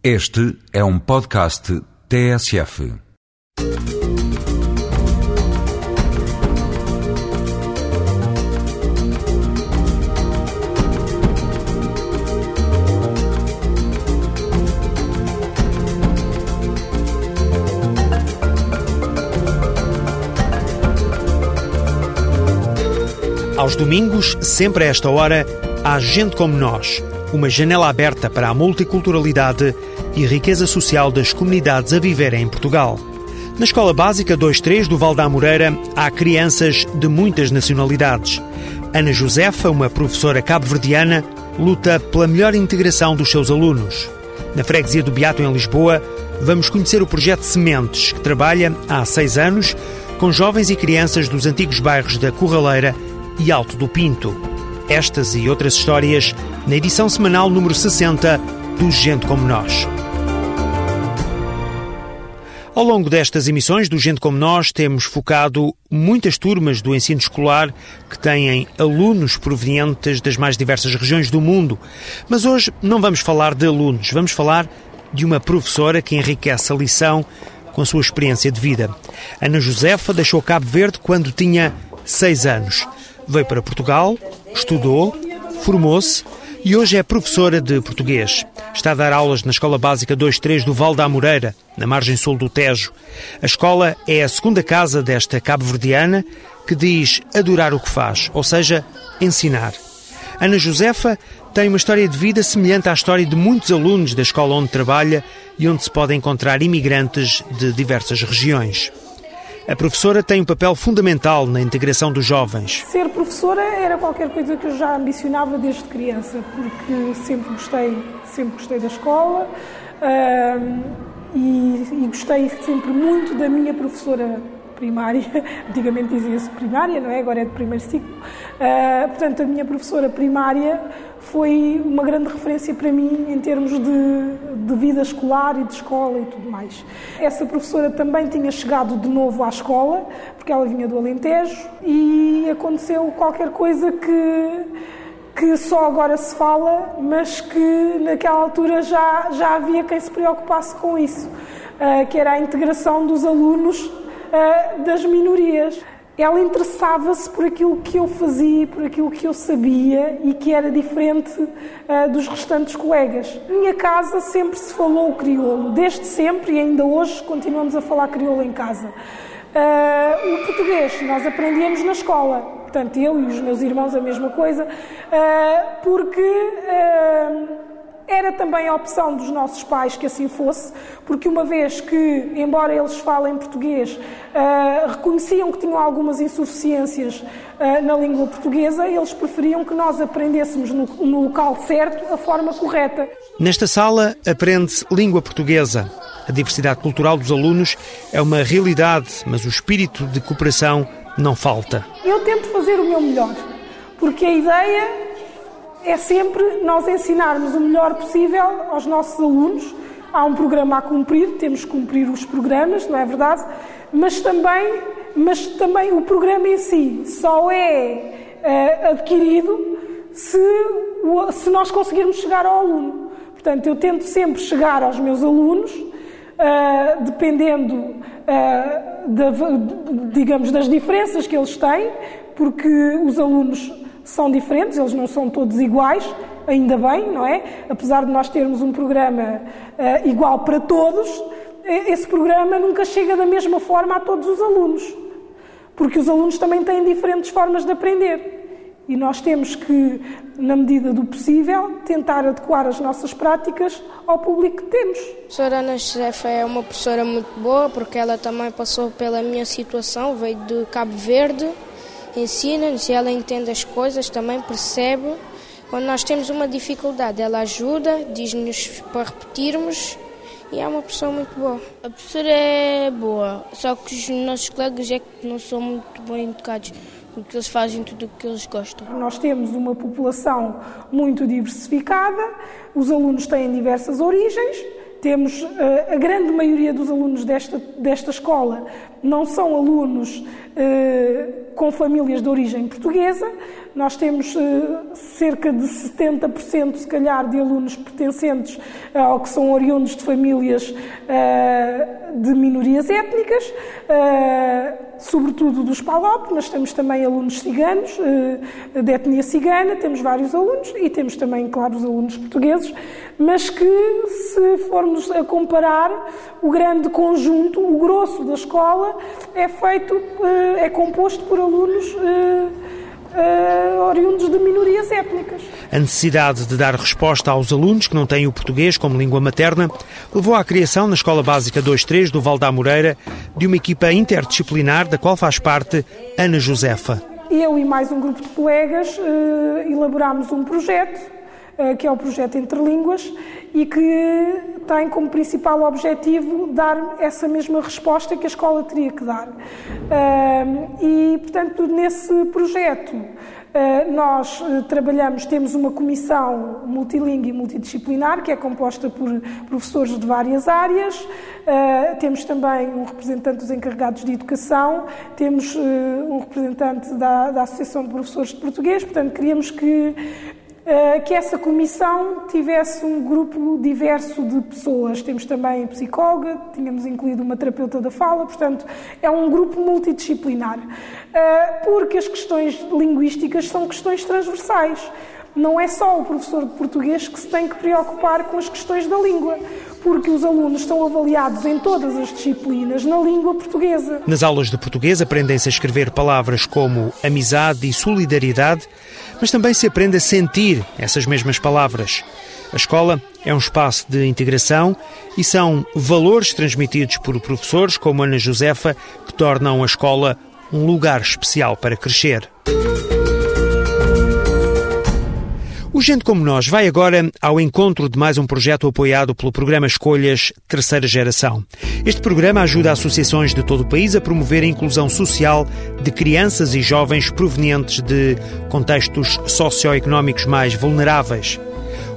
Este é um podcast TSF. Aos domingos, sempre a esta hora, há gente como nós. Uma janela aberta para a multiculturalidade e riqueza social das comunidades a viverem em Portugal. Na Escola Básica 23 do Val da Moreira há crianças de muitas nacionalidades. Ana Josefa, uma professora cabo-verdiana, luta pela melhor integração dos seus alunos. Na freguesia do Beato, em Lisboa, vamos conhecer o projeto Sementes, que trabalha há seis anos com jovens e crianças dos antigos bairros da Corraleira e Alto do Pinto. Estas e outras histórias na edição semanal número 60 do Gente Como Nós. Ao longo destas emissões do Gente Como Nós, temos focado muitas turmas do ensino escolar que têm alunos provenientes das mais diversas regiões do mundo. Mas hoje não vamos falar de alunos, vamos falar de uma professora que enriquece a lição com a sua experiência de vida. Ana Josefa deixou Cabo Verde quando tinha seis anos. Veio para Portugal, estudou, formou-se e hoje é professora de português. Está a dar aulas na Escola Básica 23 do Val da Amoreira, na margem sul do Tejo. A escola é a segunda casa desta cabo-verdiana que diz adorar o que faz, ou seja, ensinar. Ana Josefa tem uma história de vida semelhante à história de muitos alunos da escola onde trabalha e onde se podem encontrar imigrantes de diversas regiões. A professora tem um papel fundamental na integração dos jovens. Ser professora era qualquer coisa que eu já ambicionava desde criança, porque sempre gostei, sempre gostei da escola e, e gostei sempre muito da minha professora primária, antigamente dizia-se primária, não é? Agora é de primeiro ciclo. Uh, portanto, a minha professora primária foi uma grande referência para mim em termos de, de, vida escolar e de escola e tudo mais. Essa professora também tinha chegado de novo à escola, porque ela vinha do Alentejo, e aconteceu qualquer coisa que, que só agora se fala, mas que naquela altura já, já havia quem se preocupasse com isso, uh, que era a integração dos alunos uh, das minorias. Ela interessava-se por aquilo que eu fazia, por aquilo que eu sabia e que era diferente uh, dos restantes colegas. Minha casa sempre se falou crioulo, desde sempre e ainda hoje continuamos a falar crioulo em casa. Uh, o português nós aprendíamos na escola, portanto eu e os meus irmãos a mesma coisa, porque era também a opção dos nossos pais que assim fosse, porque uma vez que, embora eles falem português, uh, reconheciam que tinham algumas insuficiências uh, na língua portuguesa, eles preferiam que nós aprendêssemos no, no local certo a forma correta. Nesta sala aprende-se língua portuguesa. A diversidade cultural dos alunos é uma realidade, mas o espírito de cooperação não falta. Eu tento fazer o meu melhor, porque a ideia é sempre nós ensinarmos o melhor possível aos nossos alunos. Há um programa a cumprir, temos que cumprir os programas, não é verdade? Mas também, mas também o programa em si só é uh, adquirido se, se nós conseguirmos chegar ao aluno. Portanto, eu tento sempre chegar aos meus alunos, uh, dependendo, uh, digamos, das diferenças que eles têm, porque os alunos são diferentes, eles não são todos iguais, ainda bem, não é? Apesar de nós termos um programa uh, igual para todos, esse programa nunca chega da mesma forma a todos os alunos, porque os alunos também têm diferentes formas de aprender. E nós temos que, na medida do possível, tentar adequar as nossas práticas ao público que temos. A professora Ana Josefa é uma professora muito boa, porque ela também passou pela minha situação, veio de Cabo Verde ensina-nos, ela entende as coisas, também percebe. Quando nós temos uma dificuldade, ela ajuda, diz-nos para repetirmos e é uma pessoa muito boa. A professora é boa, só que os nossos colegas é que não são muito bem educados, porque eles fazem tudo o que eles gostam. Nós temos uma população muito diversificada, os alunos têm diversas origens Temos a grande maioria dos alunos desta, desta escola não são alunos com famílias de origem portuguesa. Nós temos cerca de 70%, se calhar, de alunos pertencentes ao que são oriundos de famílias de minorias étnicas, sobretudo dos PALOP, mas temos também alunos ciganos, de etnia cigana, temos vários alunos e temos também, claro, os alunos portugueses, mas que, se formos a comparar, o grande conjunto, o grosso da escola, é feito, é composto por alunos uh, oriundos de minorias étnicas. A necessidade de dar resposta aos alunos que não têm o português como língua materna levou à criação na Escola Básica 23 do Val da Moreira de uma equipa interdisciplinar da qual faz parte Ana Josefa. Eu e mais um grupo de colegas uh, elaborámos um projeto eh, que é o projeto Interlínguas, e que tem como principal objetivo dar essa mesma resposta que a escola teria que dar. E, portanto, nesse projeto, eh, nós eh, trabalhamos, temos uma comissão multilingue e multidisciplinar, que é composta por professores de várias áreas, temos também um representante dos encarregados de educação, temos um representante da, da Associação de Professores de Português, portanto, queríamos que eh, que essa comissão tivesse um grupo diverso de pessoas. Temos também psicóloga, tínhamos incluído uma terapeuta da fala, portanto, é um grupo multidisciplinar. Eh, porque as questões linguísticas são questões transversais. Não é só o professor de português que se tem que preocupar com as questões da língua porque os alunos estão avaliados em todas as disciplinas na língua portuguesa. Nas aulas de português aprendem-se a escrever palavras como amizade e solidariedade, mas também se aprende a sentir essas mesmas palavras. A escola é um espaço de integração e são valores transmitidos por professores como Ana Josefa que tornam a escola um lugar especial para crescer. O Gente Como Nós vai agora ao encontro de mais um projeto apoiado pelo programa Escolhas Terceira Geração. Este programa ajuda associações de todo o país a promover a inclusão social de crianças e jovens provenientes de contextos socioeconómicos mais vulneráveis.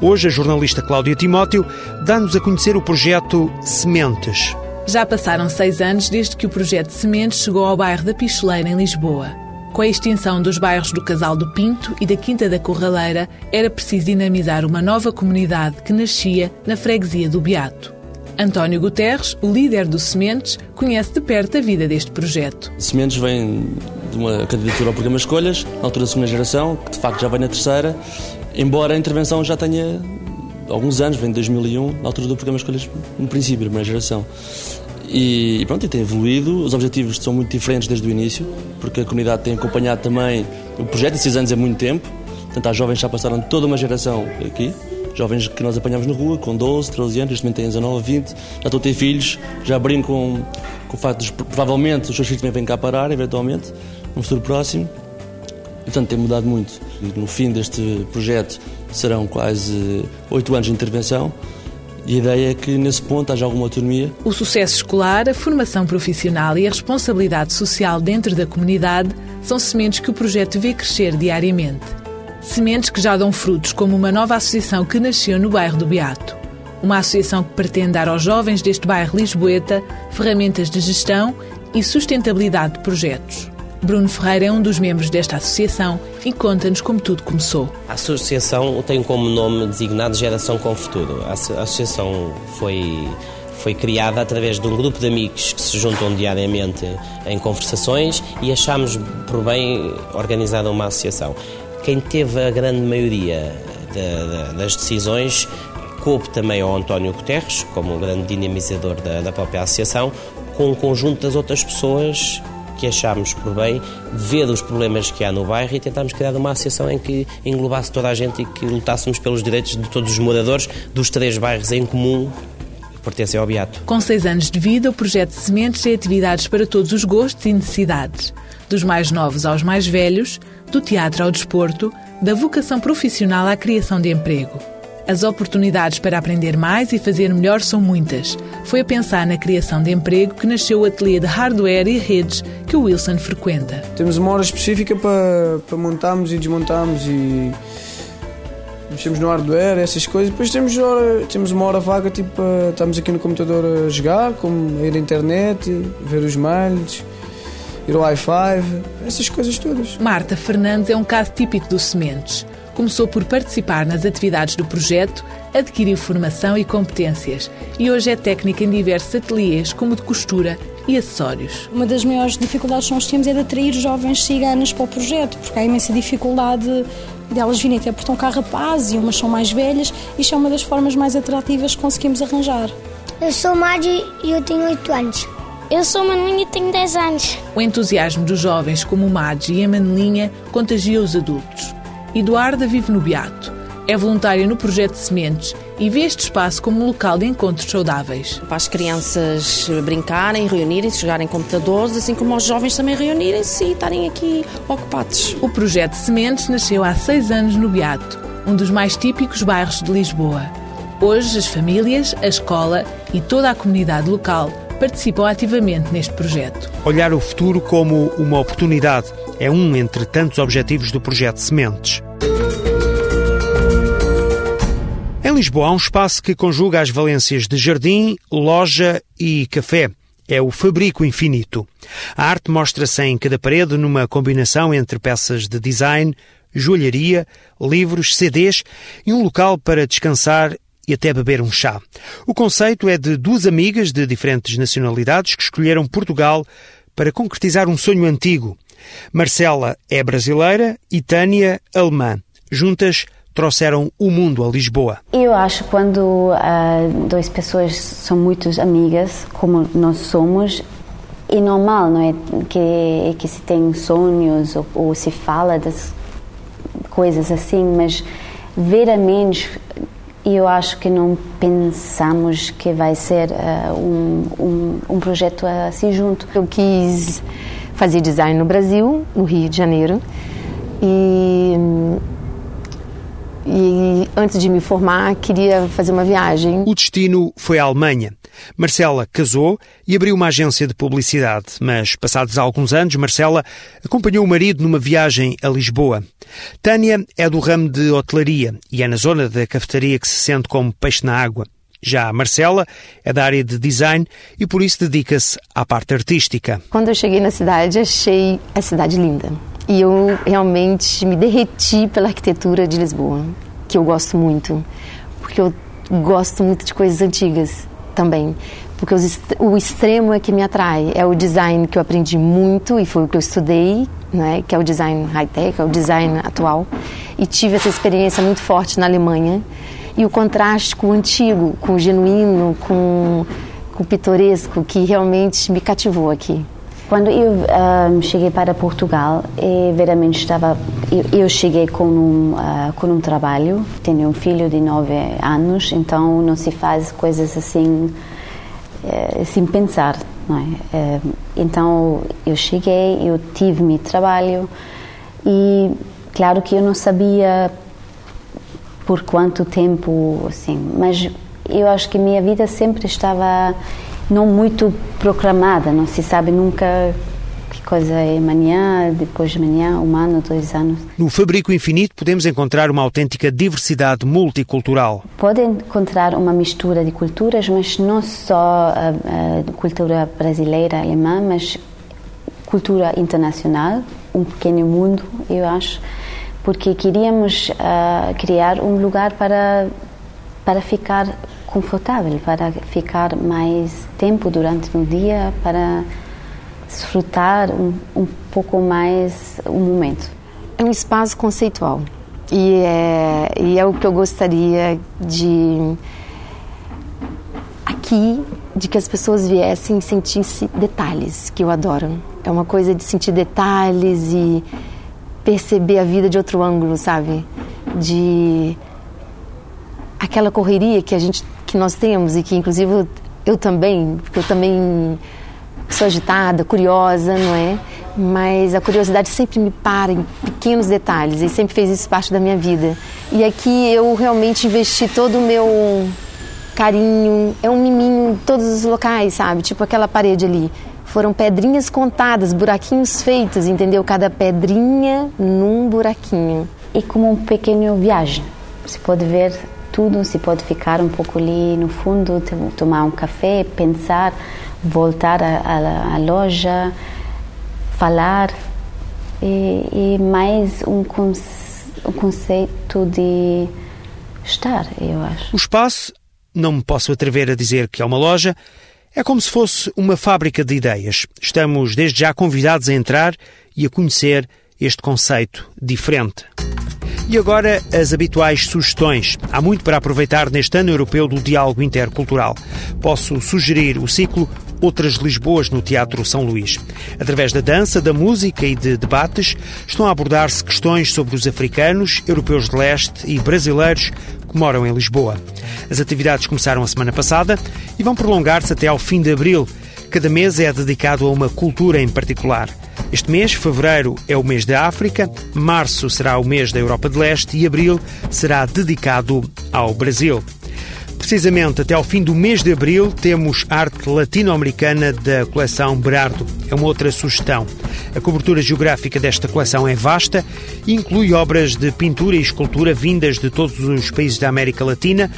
Hoje, a jornalista Cláudia Timóteo dá-nos a conhecer o projeto Sementes. Já passaram seis anos desde que o projeto Sementes chegou ao bairro da Picholeira, em Lisboa. Com a extinção dos bairros do Casal do Pinto e da Quinta da Corraleira, era preciso dinamizar uma nova comunidade que nascia na freguesia do Beato. António Guterres, o líder do Sementes, conhece de perto a vida deste projeto. Sementes vem de uma candidatura ao programa Escolhas, na altura da segunda geração, que de facto já vem na terceira, embora a intervenção já tenha alguns anos, vem de 2001, na altura do programa Escolhas, no princípio, primeira geração. E pronto, e tem evoluído. Os objetivos são muito diferentes desde o início, porque a comunidade tem acompanhado também o projeto, e seis anos é muito tempo. Portanto, há jovens já passaram toda uma geração aqui, jovens que nós apanhamos na rua, com 12, 13 anos, neste momento têm 19, 20, já estão a ter filhos, já brincam com, o facto de provavelmente os seus filhos também vêm cá parar, eventualmente, no futuro próximo. E, portanto, tem mudado muito. E, no fim deste projeto serão quase oito anos de intervenção e a ideia é que nesse ponto haja alguma autonomia. O sucesso escolar, a formação profissional e a responsabilidade social dentro da comunidade são sementes que o projeto vê crescer diariamente. Sementes que já dão frutos, como uma nova associação que nasceu no bairro do Beato. Uma associação que pretende dar aos jovens deste bairro lisboeta ferramentas de gestão e sustentabilidade de projetos. Bruno Ferreira é um dos membros desta associação e conta-nos como tudo começou. A associação tem como nome designado Geração com Futuro. A associação foi foi criada através de um grupo de amigos que se juntam diariamente em conversações e achámos por bem organizada uma associação. Quem teve a grande maioria de, de, das decisões coube também ao António Guterres, como o grande dinamizador da, da própria associação, com um conjunto das outras pessoas que achámos por bem ver os problemas que há no bairro e tentámos criar uma associação em que englobasse toda a gente e que lutássemos pelos direitos de todos os moradores dos três bairros em comum pertencem ao Beato. Com seis anos de vida, o projeto de Sementes tem atividades para todos os gostos e necessidades, dos mais novos aos mais velhos, do teatro ao desporto, da vocação profissional à criação de emprego. As oportunidades para aprender mais e fazer melhor são muitas. Foi a pensar na criação de emprego que nasceu o ateliê de hardware e redes que o Wilson frequenta. Temos uma hora específica para, para montarmos e desmontarmos e mexemos no hardware, essas coisas. Depois temos, hora, temos uma hora vaga, tipo, estamos aqui no computador a jogar, como ir à internet, ver os malhos, ir ao Wi-Fi, essas coisas todas. Marta Fernandes é um caso típico do Sementes. Começou por participar nas atividades do projeto, adquiriu formação e competências e hoje é técnica em diversos ateliês, como de costura e acessórios. Uma das maiores dificuldades que nós temos é de atrair jovens ciganas para o projeto, porque há imensa dificuldade delas virem até porque estão cá e umas são mais velhas. Isto é uma das formas mais atrativas que conseguimos arranjar. Eu sou Madi e eu tenho 8 anos. Eu sou Manelinha e tenho 10 anos. O entusiasmo dos jovens como o Madi e a Manelinha contagia os adultos. Eduarda vive no Beato. É voluntária no projeto Sementes e vê este espaço como um local de encontros saudáveis. Para as crianças brincarem, reunirem-se, jogarem computadores, assim como os jovens também reunirem-se e estarem aqui ocupados. O projeto Sementes nasceu há seis anos no Beato, um dos mais típicos bairros de Lisboa. Hoje, as famílias, a escola e toda a comunidade local participam ativamente neste projeto. Olhar o futuro como uma oportunidade é um entre tantos objetivos do projeto Sementes. Em Lisboa há um espaço que conjuga as valências de jardim, loja e café. É o Fabrico Infinito. A arte mostra-se em cada parede numa combinação entre peças de design, joalharia, livros, CDs e um local para descansar e até beber um chá. O conceito é de duas amigas de diferentes nacionalidades que escolheram Portugal para concretizar um sonho antigo. Marcela é brasileira e Tânia alemã. Juntas trouxeram o mundo a Lisboa. Eu acho que quando uh, duas pessoas são muito amigas, como nós somos, é normal, não é? Que, que se tem sonhos ou, ou se fala das coisas assim, mas veramente eu acho que não pensamos que vai ser uh, um, um, um, projeto assim junto. Eu quis fazer design no Brasil, no Rio de Janeiro, e, e antes de me formar queria fazer uma viagem. O destino foi a Alemanha. Marcela casou e abriu uma agência de publicidade, mas passados alguns anos, Marcela acompanhou o marido numa viagem a Lisboa. Tânia é do ramo de hotelaria e é na zona da cafetaria que se sente como peixe na água. Já a Marcela é da área de design e por isso dedica-se à parte artística. Quando eu cheguei na cidade, achei a cidade linda. E eu realmente me derreti pela arquitetura de Lisboa, que eu gosto muito, porque eu gosto muito de coisas antigas também. Porque o extremo é que me atrai. É o design que eu aprendi muito e foi o que eu estudei, né? que é o design high-tech, é o design atual. E tive essa experiência muito forte na Alemanha. E o contraste com o antigo, com o genuíno, com, com o pitoresco, que realmente me cativou aqui. Quando eu um, cheguei para Portugal, eu veramente estava. Eu, eu cheguei com um, uh, com um trabalho, tenho um filho de nove anos, então não se faz coisas assim uh, sem pensar, não é? Uh, então eu cheguei, eu tive meu trabalho e claro que eu não sabia por quanto tempo, assim, mas eu acho que minha vida sempre estava não muito programada, não se sabe nunca que coisa é amanhã, depois de amanhã, um ano, dois anos. No Fabrico Infinito podemos encontrar uma autêntica diversidade multicultural. Pode encontrar uma mistura de culturas, mas não só a, a cultura brasileira, alemã, mas cultura internacional, um pequeno mundo, eu acho porque queríamos uh, criar um lugar para, para ficar confortável, para ficar mais tempo durante o dia, para desfrutar um, um pouco mais o momento. É um espaço conceitual e é, e é o que eu gostaria de aqui de que as pessoas viessem e sentissem detalhes que eu adoro. É uma coisa de sentir detalhes e perceber a vida de outro ângulo, sabe? De aquela correria que a gente que nós temos e que inclusive eu, também, porque eu também sou agitada, curiosa, não é? Mas a curiosidade sempre me para em pequenos detalhes e sempre fez isso parte da minha vida. E aqui eu realmente investi todo o meu carinho, é um miminho em todos os locais, sabe? Tipo aquela parede ali. Foram pedrinhas contadas, buraquinhos feitos, entendeu? Cada pedrinha num buraquinho. E como uma pequena viagem. se pode ver tudo, se pode ficar um pouco ali no fundo, tomar um café, pensar, voltar à loja, falar. E, e mais um, conce, um conceito de estar, eu acho. O espaço, não me posso atrever a dizer que é uma loja, é como se fosse uma fábrica de ideias. Estamos desde já convidados a entrar e a conhecer este conceito diferente. E agora as habituais sugestões. Há muito para aproveitar neste ano europeu do diálogo intercultural. Posso sugerir o ciclo Outras Lisboas no Teatro São Luís. Através da dança, da música e de debates, estão a abordar-se questões sobre os africanos, europeus de leste e brasileiros que moram em Lisboa. As atividades começaram a semana passada e vão prolongar-se até ao fim de abril. Cada mês é dedicado a uma cultura em particular. Este mês, fevereiro, é o mês da África, março será o mês da Europa de Leste e abril será dedicado ao Brasil. Precisamente até ao fim do mês de abril temos arte latino-americana da coleção Berardo. É uma outra sugestão. A cobertura geográfica desta coleção é vasta e inclui obras de pintura e escultura vindas de todos os países da América Latina,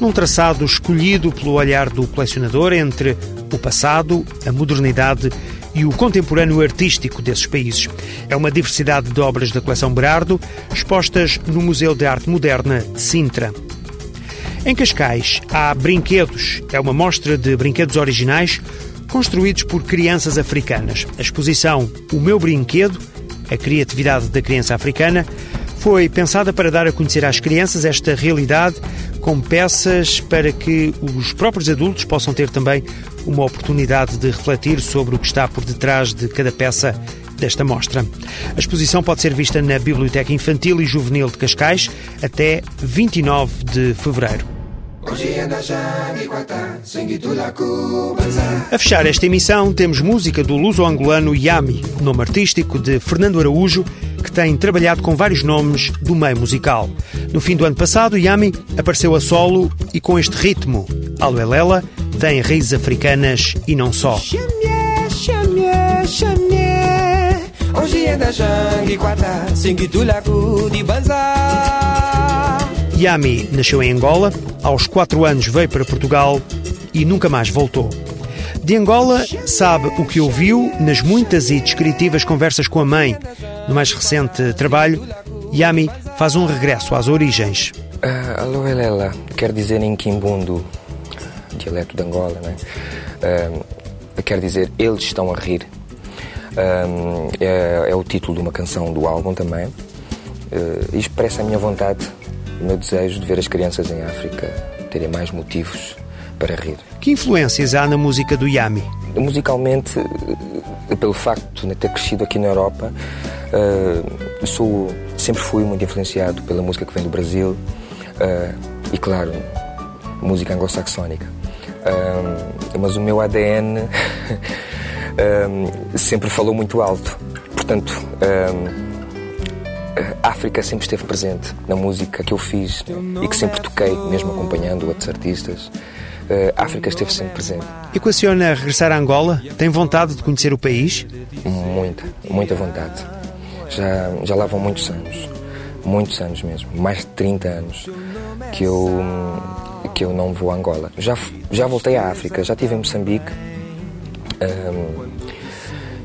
num traçado escolhido pelo olhar do colecionador entre o passado, a modernidade e o contemporâneo artístico desses países. É uma diversidade de obras da coleção Berardo expostas no Museu de Arte Moderna de Sintra. Em Cascais há Brinquedos. É uma mostra de brinquedos originais construídos por crianças africanas. A exposição O Meu Brinquedo, a criatividade da criança africana, foi pensada para dar a conhecer às crianças esta realidade com peças para que os próprios adultos possam ter também uma oportunidade de refletir sobre o que está por detrás de cada peça desta mostra. A exposição pode ser vista na Biblioteca Infantil e Juvenil de Cascais até 29 de fevereiro. A fechar esta emissão temos música do luso-angolano Yami, nome artístico de Fernando Araújo, que tem trabalhado com vários nomes do meio musical. No fim do ano passado, Yami apareceu a solo e com este ritmo. Aluelela tem raízes africanas e não só. Yami nasceu em Angola, aos 4 anos veio para Portugal e nunca mais voltou. De Angola, sabe o que ouviu nas muitas e descritivas conversas com a mãe. No mais recente trabalho, Yami faz um regresso às origens. Uh, alô, Elela, quer dizer em Quimbundo, dialeto de Angola, né? Uh, quer dizer eles estão a rir. Uh, é, é, o título de uma canção do álbum também. Uh, expressa a minha vontade o meu desejo de ver as crianças em África terem mais motivos para rir. Que influências há na música do Yami? Musicalmente, eh, pelo facto de ter crescido aqui na Europa, uh, sou, sempre fui muito influenciado pela música que vem do Brasil uh, e, claro, música anglo-saxónica. Uh, mas o meu ADN sempre falou muito alto. Portanto, a África sempre esteve presente na música que eu fiz e que sempre toquei, mesmo acompanhando outros artistas. A África esteve sempre presente. Equaciona regressar a Angola? Tem vontade de conhecer o país? Muita, muita vontade. Já, já lá vão muitos anos, muitos anos mesmo, mais de 30 anos, que eu, que eu não vou a Angola. Já, já voltei à África, já estive em Moçambique um,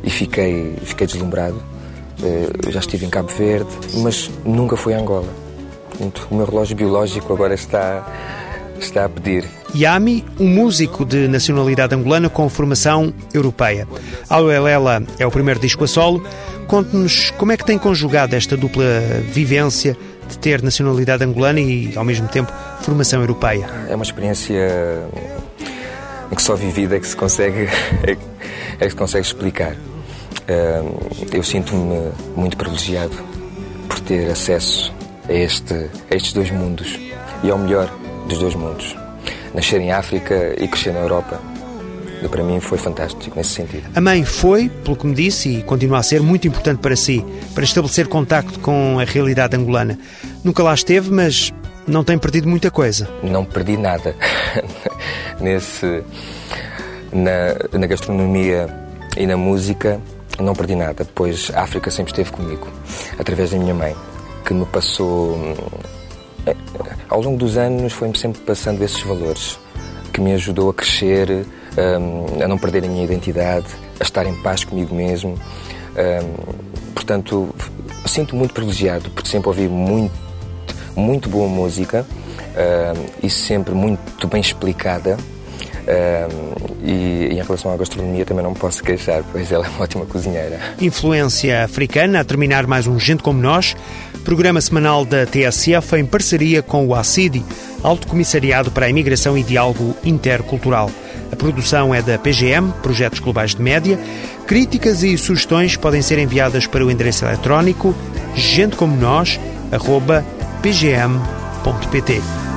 e fiquei, fiquei deslumbrado eh, já estive em Cabo Verde, mas nunca fui a Angola. O meu relógio biológico agora está, está a pedir. Yami, um músico de nacionalidade angolana com formação europeia. Aluelela é o primeiro disco a solo. Conte-nos como é que tem conjugado esta dupla vivência de ter nacionalidade angolana e, ao mesmo tempo, formação europeia. É uma experiência que só vivida é que se consegue, é que se consegue explicar. Eu sinto-me muito privilegiado por ter acesso a, este, a estes dois mundos e ao melhor dos dois mundos. Nascer em África e crescer na Europa para mim foi fantástico nesse sentido. A mãe foi, pelo que me disse, e continua a ser muito importante para si, para estabelecer contacto com a realidade angolana. Nunca lá esteve, mas não tem perdido muita coisa. Não perdi nada. nesse na, na gastronomia e na música não perdi nada, pois a África sempre esteve comigo, através da minha mãe, que me passou hum, ao longo dos anos foi-me sempre passando esses valores que me ajudou a crescer, um, a não perder a minha identidade, a estar em paz comigo mesmo. Um, portanto, sinto muito privilegiado por sempre ouvir muito, muito boa música um, e sempre muito bem explicada. E, e, em relação à gastronomia também não posso queixar, pois ela é uma ótima cozinheira. Influência africana, a terminar mais um Gente Como Nós, programa semanal da TSF em parceria com o ACIDI, Alto Comissariado para a Imigração e Diálogo Intercultural. A produção é da PGM, Projetos Globais de Média. Críticas e sugestões podem ser enviadas para o endereço eletrónico gentecomonós.pgm.pt.